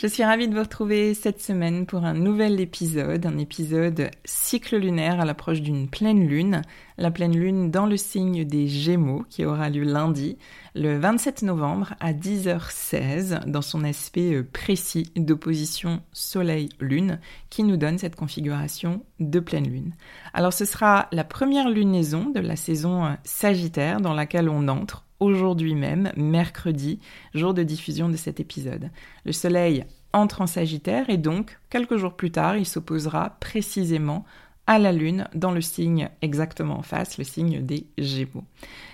Je suis ravie de vous retrouver cette semaine pour un nouvel épisode, un épisode cycle lunaire à l'approche d'une pleine lune, la pleine lune dans le signe des Gémeaux qui aura lieu lundi, le 27 novembre à 10h16 dans son aspect euh, précis d'opposition Soleil-Lune qui nous donne cette configuration de pleine lune. Alors ce sera la première lunaison de la saison euh, Sagittaire dans laquelle on entre aujourd'hui même, mercredi, jour de diffusion de cet épisode. Le Soleil entre en Sagittaire et donc, quelques jours plus tard, il s'opposera précisément à la Lune dans le signe exactement en face, le signe des Gémeaux.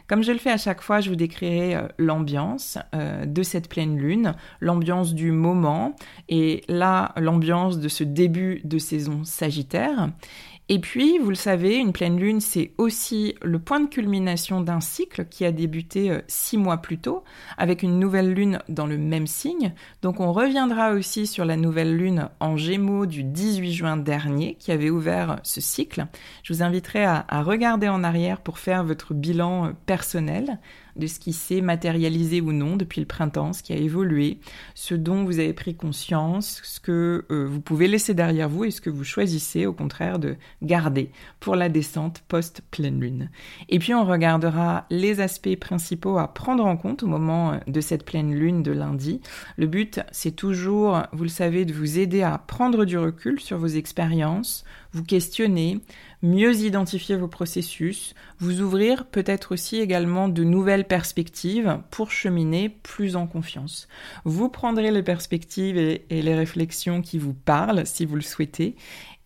Comme je le fais à chaque fois, je vous décrirai euh, l'ambiance euh, de cette pleine lune, l'ambiance du moment et là l'ambiance de ce début de saison Sagittaire. Et puis, vous le savez, une pleine lune, c'est aussi le point de culmination d'un cycle qui a débuté euh, six mois plus tôt, avec une nouvelle lune dans le même signe. Donc, on reviendra aussi sur la nouvelle lune en Gémeaux du 18 juin dernier, qui avait ouvert ce cycle. Je vous inviterai à, regarder en arrière pour faire votre bilan euh, personnel de ce qui s'est matérialisé ou non depuis le printemps, ce qui a évolué, ce dont vous avez pris conscience, ce que euh, vous pouvez laisser derrière vous et ce que vous choisissez au contraire de garder pour la descente post-pleine lune. Et puis on regardera les aspects principaux à prendre en compte au moment de cette pleine lune de lundi. Le but, c'est toujours, vous le savez, de vous aider à prendre du recul sur vos expériences, vous questionner, mieux identifier vos processus, vous ouvrir peut-être aussi également de nouvelles perspectives pour cheminer plus en confiance. Vous prendrez les perspectives et, les réflexions qui vous parlent si vous le souhaitez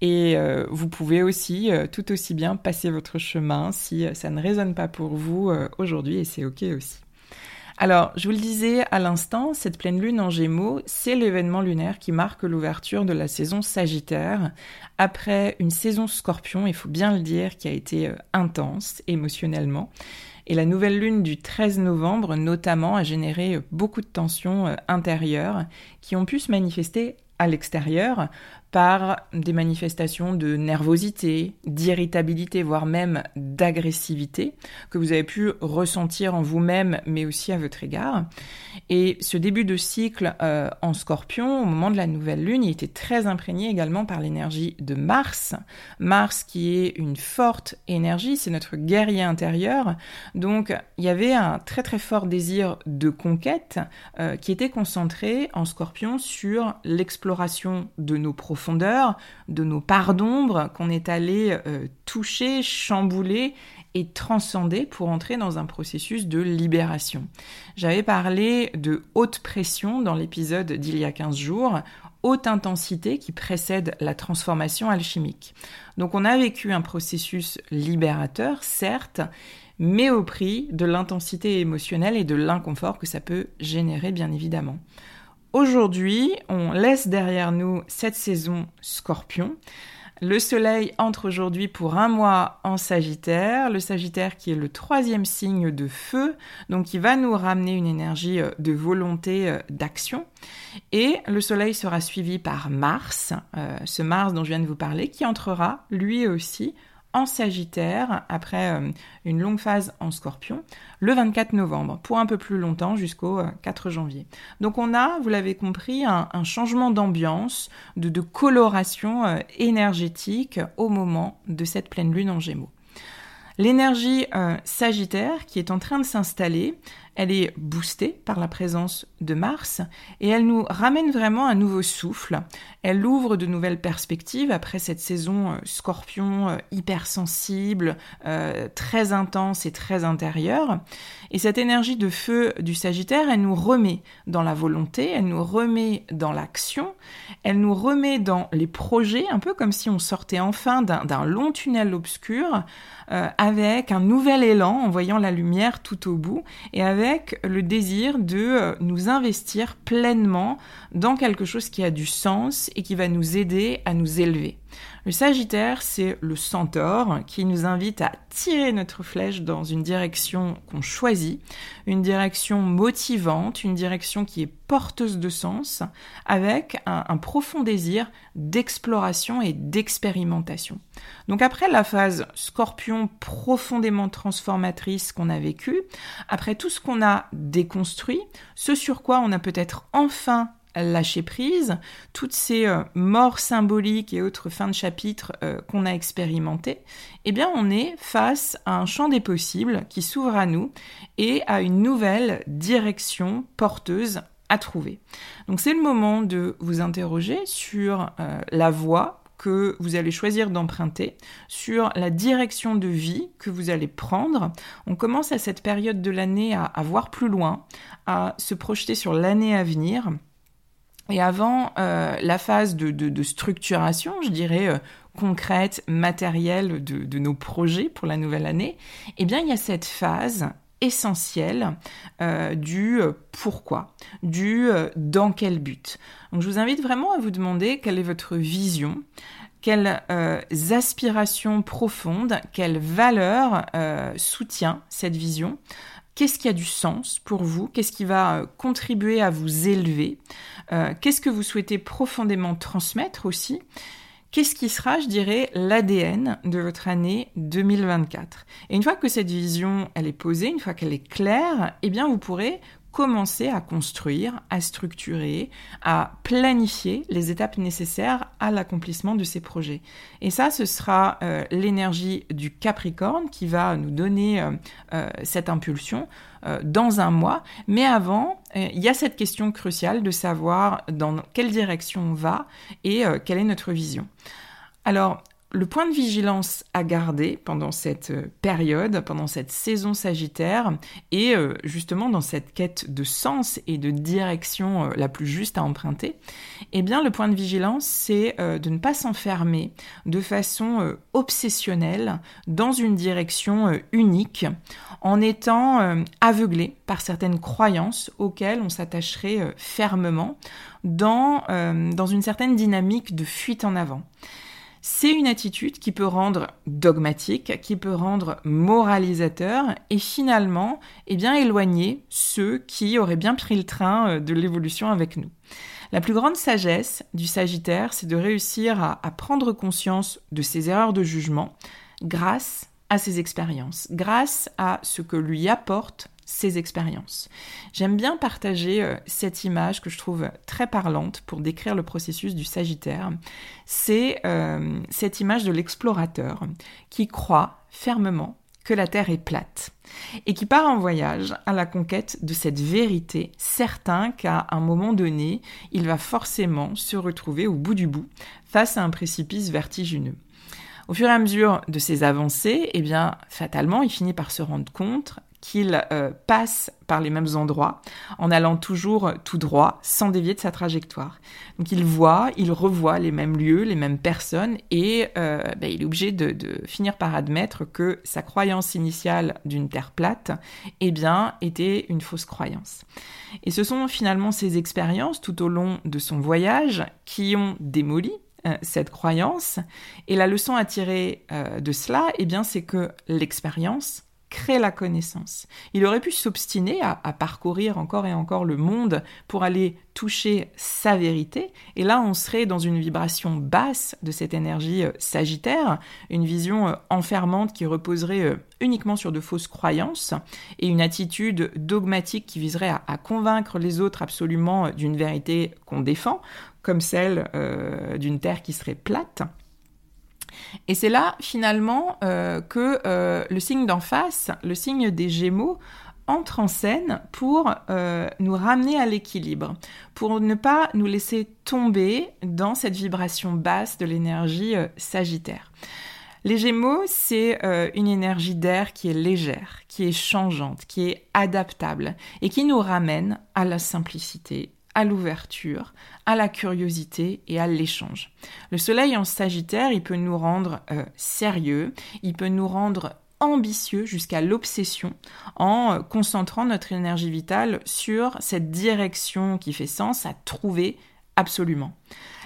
et euh, vous pouvez aussi euh, tout aussi bien passer votre chemin si euh, ça ne résonne pas pour vous aujourd'hui et c'est ok aussi. Alors, je vous le disais à l'instant, cette pleine lune en gémeaux, c'est l'événement lunaire qui marque l'ouverture de la saison Sagittaire, après une saison scorpion, il faut bien le dire, qui a été euh, intense émotionnellement. Et la nouvelle lune du 13 novembre, notamment, a généré euh, beaucoup de tensions euh, intérieures qui ont pu se manifester à l'extérieur par des manifestations de nervosité, d'irritabilité, voire même d'agressivité que vous avez pu ressentir en vous-même, mais aussi à votre égard. Et ce début de cycle euh, en scorpion, au moment de la nouvelle lune, il était très imprégné également par l'énergie de Mars. Mars qui est une forte énergie, c'est notre guerrier intérieur. Donc il y avait un très très fort désir de conquête euh, qui était concentré en scorpion sur l'exploration de nos profondeurs de nos parts d'ombre qu'on est allé euh, toucher, chambouler et transcender pour entrer dans un processus de libération. J'avais parlé de haute pression dans l'épisode d'il y a 15 jours, haute intensité qui précède la transformation alchimique. Donc on a vécu un processus libérateur, certes, mais au prix de l'intensité émotionnelle et de l'inconfort que ça peut générer bien évidemment. Aujourd'hui, on laisse derrière nous cette saison scorpion Le Soleil entre aujourd'hui pour un mois en Sagittaire, le Sagittaire qui est le troisième signe de feu, donc il va nous ramener une énergie euh, de volonté euh, d'action. Et le Soleil sera suivi par Mars, euh, ce Mars dont je viens de vous parler, qui entrera lui aussi en Sagittaire, après euh, une longue phase en Scorpion, le 24 novembre, pour un peu plus longtemps, jusqu'au 4 euh, janvier. Donc on a, vous l'avez compris, un, changement d'ambiance, de, coloration euh, énergétique au moment de cette pleine lune en Gémeaux. L'énergie Sagittaire qui est en train de s'installer, elle est boostée par la présence de Mars et elle nous ramène vraiment un nouveau souffle. Elle ouvre de nouvelles perspectives après cette saison euh, scorpion euh, hypersensible, euh, très intense et très intérieure. Et cette énergie de feu du Sagittaire, elle nous remet dans la volonté, elle nous remet dans l'action, elle nous remet dans les projets, un peu comme si on sortait enfin d'un long tunnel obscur, avec un nouvel élan en voyant la lumière tout au bout et avec le désir de euh, nous investir pleinement dans quelque chose qui a du sens et qui va nous aider à nous élever. Le Sagittaire, c'est le centaure qui nous invite à tirer notre flèche dans une direction qu'on choisit, une direction motivante, une direction qui est porteuse de sens, avec un, profond désir d'exploration et d'expérimentation. Donc après la phase scorpion profondément transformatrice qu'on a vécue, après tout ce qu'on a déconstruit, ce sur quoi on a peut-être enfin lâcher prise, toutes ces euh, morts symboliques et autres fins de chapitre euh, qu'on a expérimentées, eh bien on est face à un champ des possibles qui s'ouvre à nous et à une nouvelle direction porteuse à trouver. Donc c'est le moment de vous interroger sur euh, la voie que vous allez choisir d'emprunter, sur la direction de vie que vous allez prendre. On commence à cette période de l'année à, à voir plus loin, à se projeter sur l'année à venir. Et avant euh, la phase de, structuration, je dirais euh, concrète, matérielle de, nos projets pour la nouvelle année, eh bien il y a cette phase essentielle euh, du pourquoi, du dans quel but. Donc je vous invite vraiment à vous demander quelle est votre vision, quelles aspirations profondes, quelle valeur soutient cette vision Qu'est-ce qui a du sens pour vous? Qu'est-ce qui va euh, contribuer à vous élever? Euh, Qu'est-ce que vous souhaitez profondément transmettre aussi? Qu'est-ce qui sera, je dirais, l'ADN de votre année 2024 Et une fois que cette vision, elle est posée, une fois qu'elle est claire, eh bien, vous pourrez commencer à construire, à structurer, à planifier les étapes nécessaires à l'accomplissement de ces projets. Et ça, ce sera euh, l'énergie du Capricorne qui va nous donner euh, euh, cette impulsion dans un mois. Mais avant, il y a cette question cruciale de savoir dans quelle direction on va et quelle est notre vision. Alors, le point de vigilance à garder pendant cette euh, période, pendant cette saison sagittaire, et euh, justement dans cette quête de sens et de direction euh, la plus juste à emprunter, eh bien le point de vigilance, c'est de ne pas s'enfermer de façon obsessionnelle dans une direction unique, en étant aveuglé par certaines croyances auxquelles on s'attacherait fermement dans, dans une certaine dynamique de fuite en avant. C'est une attitude qui peut rendre dogmatique, qui peut rendre moralisateur et finalement, eh éloigner ceux qui auraient bien pris le train euh, de l'évolution avec nous. La plus grande sagesse du Sagittaire, c'est de réussir à, à prendre conscience de ses erreurs de jugement grâce à ses expériences, grâce à ce que lui apporte ses expériences. J'aime bien partager euh, cette image que je trouve très parlante pour décrire le processus du Sagittaire. C'est euh, cette image de l'explorateur qui croit fermement que la Terre est plate et qui part en voyage à la conquête de cette vérité, certain qu'à un moment donné, il va forcément se retrouver au bout du bout face à un précipice vertigineux. Au fur et à mesure de ses avancées, eh bien, fatalement, il finit par se rendre compte qu'il euh, passe par les mêmes endroits en allant toujours tout droit sans dévier de sa trajectoire. Donc il voit, il revoit les mêmes lieux, les mêmes personnes et euh, ben, il est obligé de, finir par admettre que sa croyance initiale d'une terre plate eh bien, était une fausse croyance. Et ce sont finalement ces expériences tout au long de son voyage qui ont démoli cette croyance. Et la leçon à tirer de cela, eh bien, c'est que l'expérience crée la connaissance. Il aurait pu s'obstiner à, parcourir encore et encore le monde pour aller toucher sa vérité, et là on serait dans une vibration basse de cette énergie euh, sagittaire, une vision euh, enfermante qui reposerait euh, uniquement sur de fausses croyances, et une attitude dogmatique qui viserait à, convaincre les autres absolument d'une vérité qu'on défend, comme celle d'une terre qui serait plate. Et c'est là finalement euh, que euh, le signe d'en face, le signe des Gémeaux, entre en scène pour euh, nous ramener à l'équilibre, pour ne pas nous laisser tomber dans cette vibration basse de l'énergie sagittaire. Les Gémeaux, c'est une énergie d'air qui est légère, qui est changeante, qui est adaptable et qui nous ramène à la simplicité, à l'ouverture, à la curiosité et à l'échange. Le soleil en Sagittaire, il peut nous rendre euh, sérieux, il peut nous rendre ambitieux jusqu'à l'obsession en euh, concentrant notre énergie vitale sur cette direction qui fait sens à trouver absolument.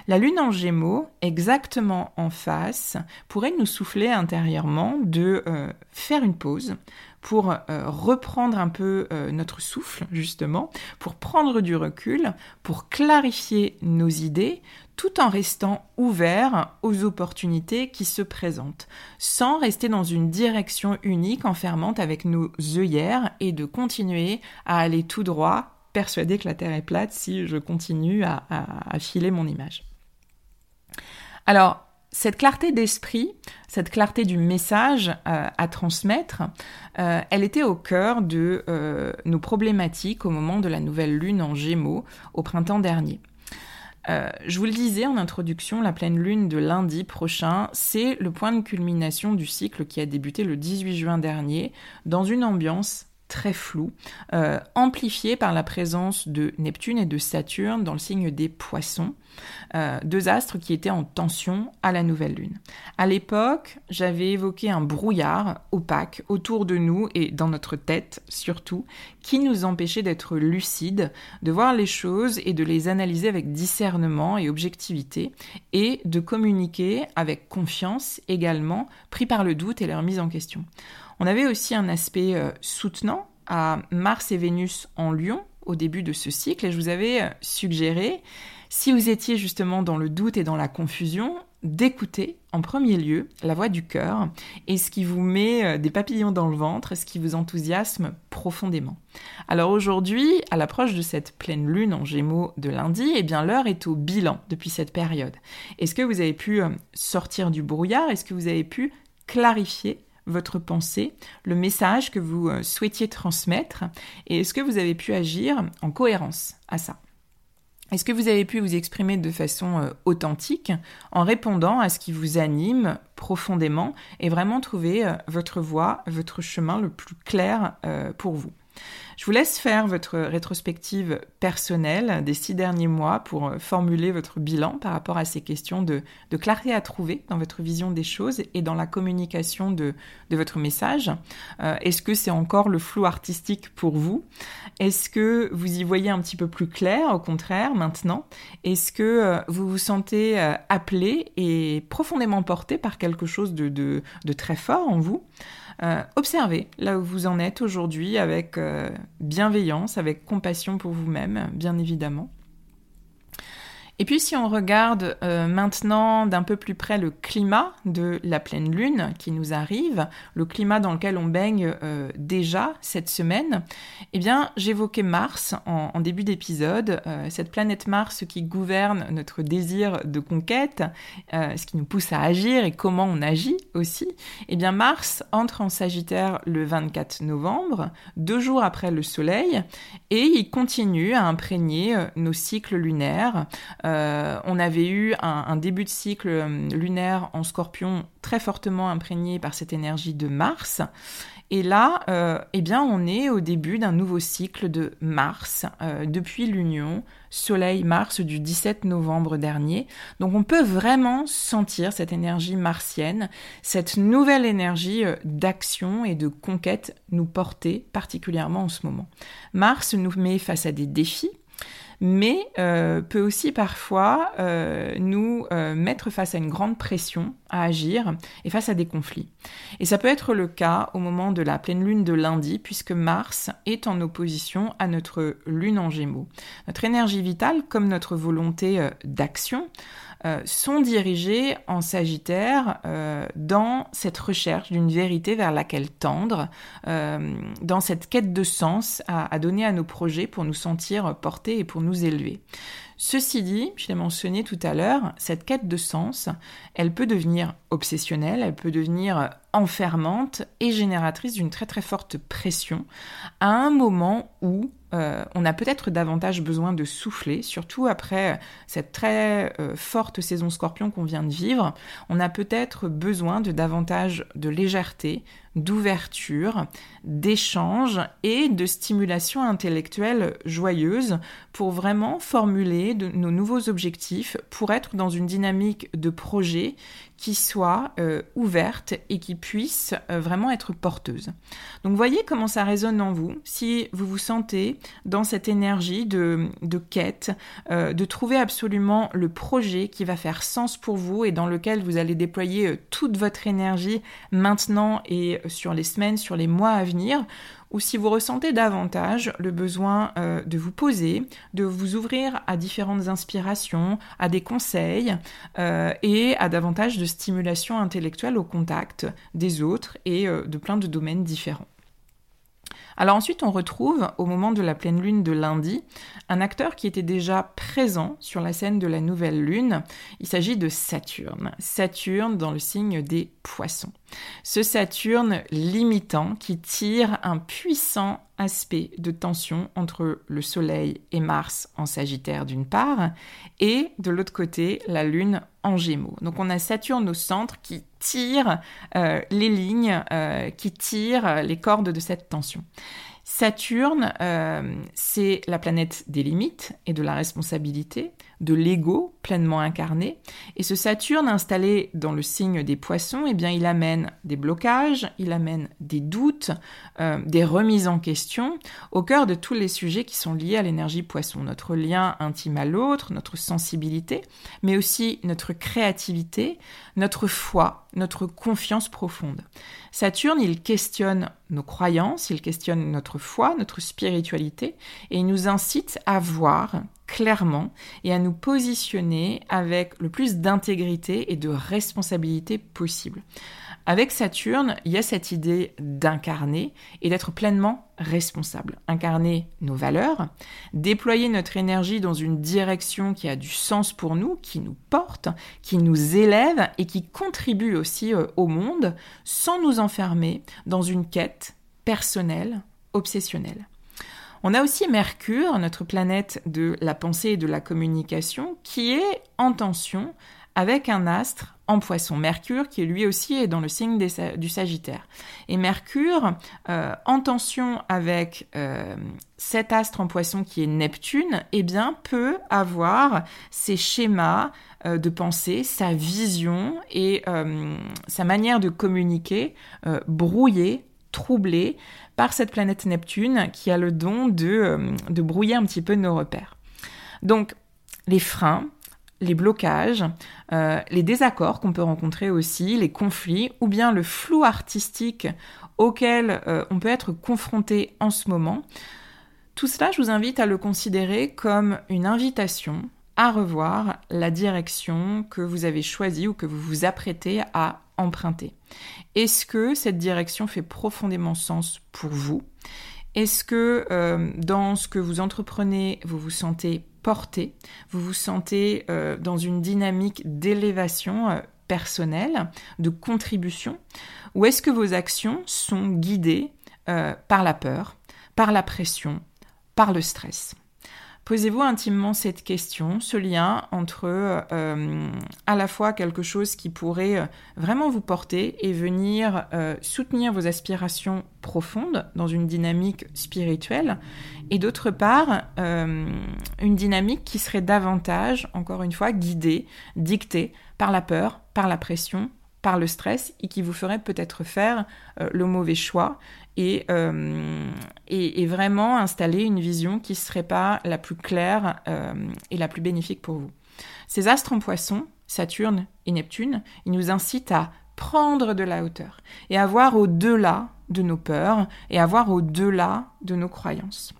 La lune en gémeaux, exactement en face, pourrait nous souffler intérieurement de euh, faire une pause, pour euh, reprendre un peu euh, notre souffle, justement, pour prendre du recul, pour clarifier nos idées, tout en restant ouvert aux opportunités qui se présentent, sans rester dans une direction unique enfermante avec nos œillères et de continuer à aller tout droit, persuadé que la Terre est plate si je continue à filer mon image. Alors, cette clarté d'esprit, cette clarté du message euh, à transmettre, euh, elle était au cœur de euh, nos problématiques au moment de la nouvelle lune en Gémeaux au printemps dernier. je vous le disais en introduction, la pleine lune de lundi prochain, c'est le point de culmination du cycle qui a débuté le 18 juin dernier dans une ambiance très flou, euh, amplifié par la présence de Neptune et de Saturne dans le signe des poissons, euh, deux astres qui étaient en tension à la nouvelle lune. À l'époque, j'avais évoqué un brouillard opaque autour de nous et dans notre tête surtout, qui nous empêchait d'être lucides, de voir les choses et de les analyser avec discernement et objectivité, et de communiquer avec confiance également, pris par le doute et leur mise en question. On avait aussi un aspect euh, soutenant à Mars et Vénus en Lion au début de ce cycle et je vous avais euh, suggéré, si vous étiez justement dans le doute et dans la confusion, d'écouter en premier lieu la voix du cœur et ce qui vous met euh, des papillons dans le ventre, ce qui vous enthousiasme profondément. Alors aujourd'hui, à l'approche de cette pleine lune en gémeaux de lundi, eh bien l'heure est au bilan depuis cette période. Est-ce que vous avez pu sortir du brouillard? Est-ce que vous avez pu clarifier votre pensée, le message que vous euh, souhaitiez transmettre, et est-ce que vous avez pu agir en cohérence à ça? Est-ce que vous avez pu vous exprimer de façon euh, authentique en répondant à ce qui vous anime profondément et vraiment trouver euh, votre voie, votre chemin le plus clair pour vous? Je vous laisse faire votre rétrospective personnelle des six derniers mois pour euh, formuler votre bilan par rapport à ces questions de, clarté à trouver dans votre vision des choses et dans la communication de, votre message. Euh, est-ce que c'est encore le flou artistique pour vous? Est-ce que vous y voyez un petit peu plus clair au contraire maintenant? Est-ce que euh, vous vous sentez appelé et profondément porté par quelque chose de très fort en vous? Euh, observez là où vous en êtes aujourd'hui avec euh, bienveillance, avec compassion pour vous-même, bien évidemment. Et puis si on regarde euh, maintenant d'un peu plus près le climat de la pleine lune qui nous arrive, le climat dans lequel on baigne euh, déjà cette semaine, eh bien j'évoquais Mars en, début d'épisode, euh, cette planète Mars qui gouverne notre désir de conquête, ce qui nous pousse à agir et comment on agit aussi. Eh bien Mars entre en Sagittaire le 24 novembre, deux jours après le Soleil, et il continue à imprégner nos cycles lunaires. Euh, on avait eu un, début de cycle euh, lunaire en scorpion très fortement imprégné par cette énergie de Mars. Et là, euh, eh bien, on est au début d'un nouveau cycle de Mars depuis l'union Soleil-Mars du 17 novembre dernier. Donc on peut vraiment sentir cette énergie martienne, cette nouvelle énergie d'action et de conquête nous porter particulièrement en ce moment. Mars nous met face à des défis mais euh, peut aussi parfois euh, nous euh, mettre face à une grande pression à agir et face à des conflits. Et ça peut être le cas au moment de la pleine lune de lundi, puisque Mars est en opposition à notre lune en gémeaux. Notre énergie vitale, comme notre volonté d'action, euh, sont dirigés en Sagittaire euh, dans cette recherche d'une vérité vers laquelle tendre, euh, dans cette quête de sens à, à, donner à nos projets pour nous sentir portés et pour nous élever. Ceci dit, je l'ai mentionné tout à l'heure, cette quête de sens, elle peut devenir obsessionnelle, elle peut devenir enfermante et génératrice d'une très très forte pression à un moment où euh, on a peut-être davantage besoin de souffler, surtout après cette très euh, forte saison scorpion qu'on vient de vivre. On a peut-être besoin de davantage de légèreté, d'ouverture, d'échange et de stimulation intellectuelle joyeuse pour vraiment formuler nos nouveaux objectifs, pour être dans une dynamique de projet qui soit euh, ouverte et qui puisse euh, vraiment être porteuse. Donc voyez comment ça résonne en vous, si vous vous sentez dans cette énergie de, quête, euh, de trouver absolument le projet qui va faire sens pour vous et dans lequel vous allez déployer toute votre énergie maintenant et sur les semaines, sur les mois à venir, ou si vous ressentez davantage le besoin euh, de vous poser, de vous ouvrir à différentes inspirations, à des conseils euh, et à davantage de stimulation intellectuelle au contact des autres et euh, de plein de domaines différents. Alors ensuite, on retrouve, au moment de la pleine lune de lundi, un acteur qui était déjà présent sur la scène de la nouvelle lune. Il s'agit de Saturne. Saturne dans le signe des poissons. Ce Saturne limitant qui tire un puissant aspect de tension entre le Soleil et Mars en Sagittaire d'une part, et de l'autre côté la Lune en Gémeaux. Donc on a Saturne au centre qui tire euh, les lignes, euh, qui tire les cordes de cette tension. Saturne, euh, c'est la planète des limites et de la responsabilité, de l'ego pleinement incarné. Et ce Saturne installé dans le signe des poissons, eh bien, il amène des blocages, il amène des doutes, euh, des remises en question au cœur de tous les sujets qui sont liés à l'énergie poisson. Notre lien intime à l'autre, notre sensibilité, mais aussi notre créativité, notre foi, notre confiance profonde. Saturne, il questionne nos croyances, il questionne notre foi, notre spiritualité, et il nous incite à voir clairement et à nous positionner avec le plus d'intégrité et de responsabilité possible. Avec Saturne, il y a cette idée d'incarner et d'être pleinement responsable. Incarner nos valeurs, déployer notre énergie dans une direction qui a du sens pour nous, qui nous porte, qui nous élève et qui contribue aussi euh, au monde sans nous enfermer dans une quête personnelle, obsessionnelle. On a aussi Mercure, notre planète de la pensée et de la communication, qui est en tension avec un astre en poisson. Mercure qui lui aussi est dans le signe du Sagittaire. Et Mercure, euh, en tension avec euh, cet astre en poisson qui est Neptune, eh bien peut avoir ses schémas euh, de pensée, sa vision et sa manière de communiquer brouillés, troublés par cette planète Neptune qui a le don de, euh, de brouiller un petit peu nos repères. Donc, les freins, les blocages, euh, les désaccords qu'on peut rencontrer aussi, les conflits, ou bien le flou artistique auquel euh, on peut être confronté en ce moment. Tout cela, je vous invite à le considérer comme une invitation à revoir la direction que vous avez choisie ou que vous vous apprêtez à emprunter. Est-ce que cette direction fait profondément sens pour vous? Est-ce que euh, dans ce que vous entreprenez, vous vous sentez porté? Vous vous sentez euh, dans une dynamique d'élévation euh, personnelle, de contribution? Ou est-ce que vos actions sont guidées par la peur, par la pression, par le stress? Posez-vous intimement cette question, ce lien entre euh, à la fois quelque chose qui pourrait euh, vraiment vous porter et venir euh, soutenir vos aspirations profondes dans une dynamique spirituelle, et d'autre part, une dynamique qui serait davantage, encore une fois, guidée, dictée par la peur, par la pression, par le stress et qui vous ferait peut-être faire le mauvais choix et, et, vraiment installer une vision qui ne serait pas la plus claire et la plus bénéfique pour vous. Ces astres en poisson, Saturne et Neptune, ils nous incitent à prendre de la hauteur et à voir au-delà de nos peurs et à voir au-delà de nos croyances.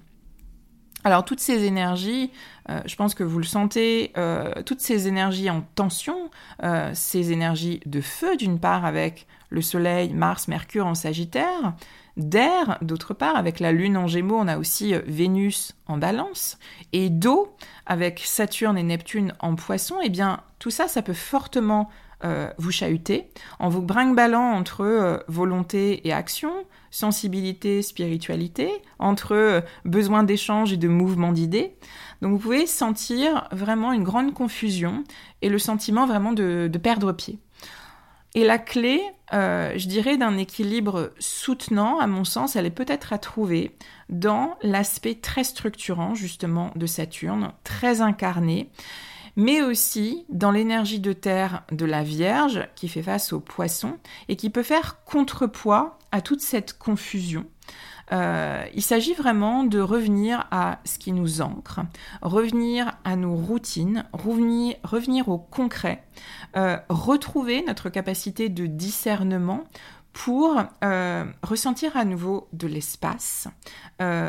Alors toutes ces énergies, euh, je pense que vous le sentez, euh, toutes ces énergies en tension, euh, ces énergies de feu d'une part avec le Soleil, Mars, Mercure en Sagittaire, d'air d'autre part avec la Lune en Gémeaux, on a aussi Vénus en Balance, et d'eau avec Saturne et Neptune en Poisson, eh bien tout ça, ça peut fortement vous chahuter en vous brinque-ballant entre volonté et action, sensibilité, spiritualité, entre euh, besoin d'échange et de mouvement d'idées. Donc vous pouvez sentir vraiment une grande confusion et le sentiment vraiment de, perdre pied. Et la clé, euh, je dirais, d'un équilibre soutenant, à mon sens, elle est peut-être à trouver dans l'aspect très structurant, justement, de Saturne, très incarné, mais aussi dans l'énergie de terre de la Vierge qui fait face au poisson et qui peut faire contrepoids à toute cette confusion. Euh, il s'agit vraiment de revenir à ce qui nous ancre, revenir à nos routines, revenir, au concret, euh, retrouver notre capacité de discernement pour euh, ressentir à nouveau de l'espace,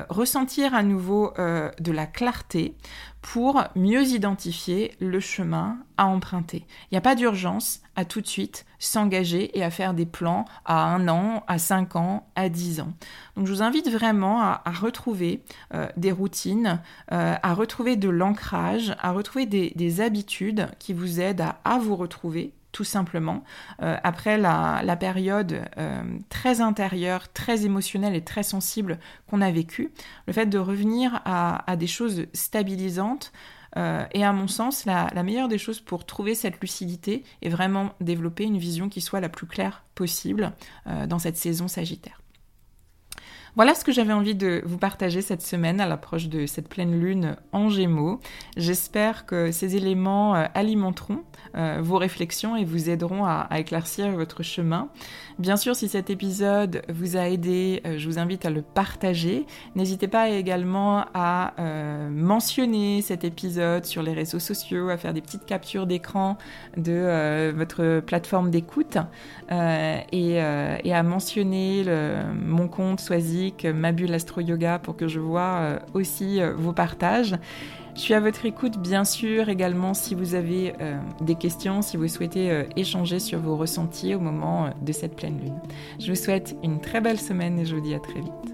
ressentir à nouveau de la clarté, pour mieux identifier le chemin à emprunter. Il n'y a pas d'urgence à tout de suite s'engager et à faire des plans à un an, à cinq ans, à dix ans. Donc je vous invite vraiment à, retrouver euh, des routines, euh, à retrouver de l'ancrage, à retrouver des, habitudes qui vous aident à vous retrouver tout simplement, euh, après la, période euh, très intérieure, très émotionnelle et très sensible qu'on a vécue, le fait de revenir à, des choses stabilisantes euh, est à mon sens la, la, meilleure des choses pour trouver cette lucidité et vraiment développer une vision qui soit la plus claire possible dans cette saison sagittaire. Voilà ce que j'avais envie de vous partager cette semaine à l'approche de cette pleine lune en gémeaux. J'espère que ces éléments euh, alimenteront euh, vos réflexions et vous aideront à, éclaircir votre chemin. Bien sûr, si cet épisode vous a aidé, euh, je vous invite à le partager. N'hésitez pas également à mentionner cet épisode sur les réseaux sociaux, à faire des petites captures d'écran de votre plateforme d'écoute et, à mentionner mon compte Soisy ma bulle Astro Yoga pour que je vois euh, aussi euh, vos partages. Je suis à votre écoute, bien sûr, également si vous avez euh, des questions, si vous souhaitez échanger sur vos ressentis au moment de cette pleine lune. Je vous souhaite une très belle semaine et je vous dis à très vite.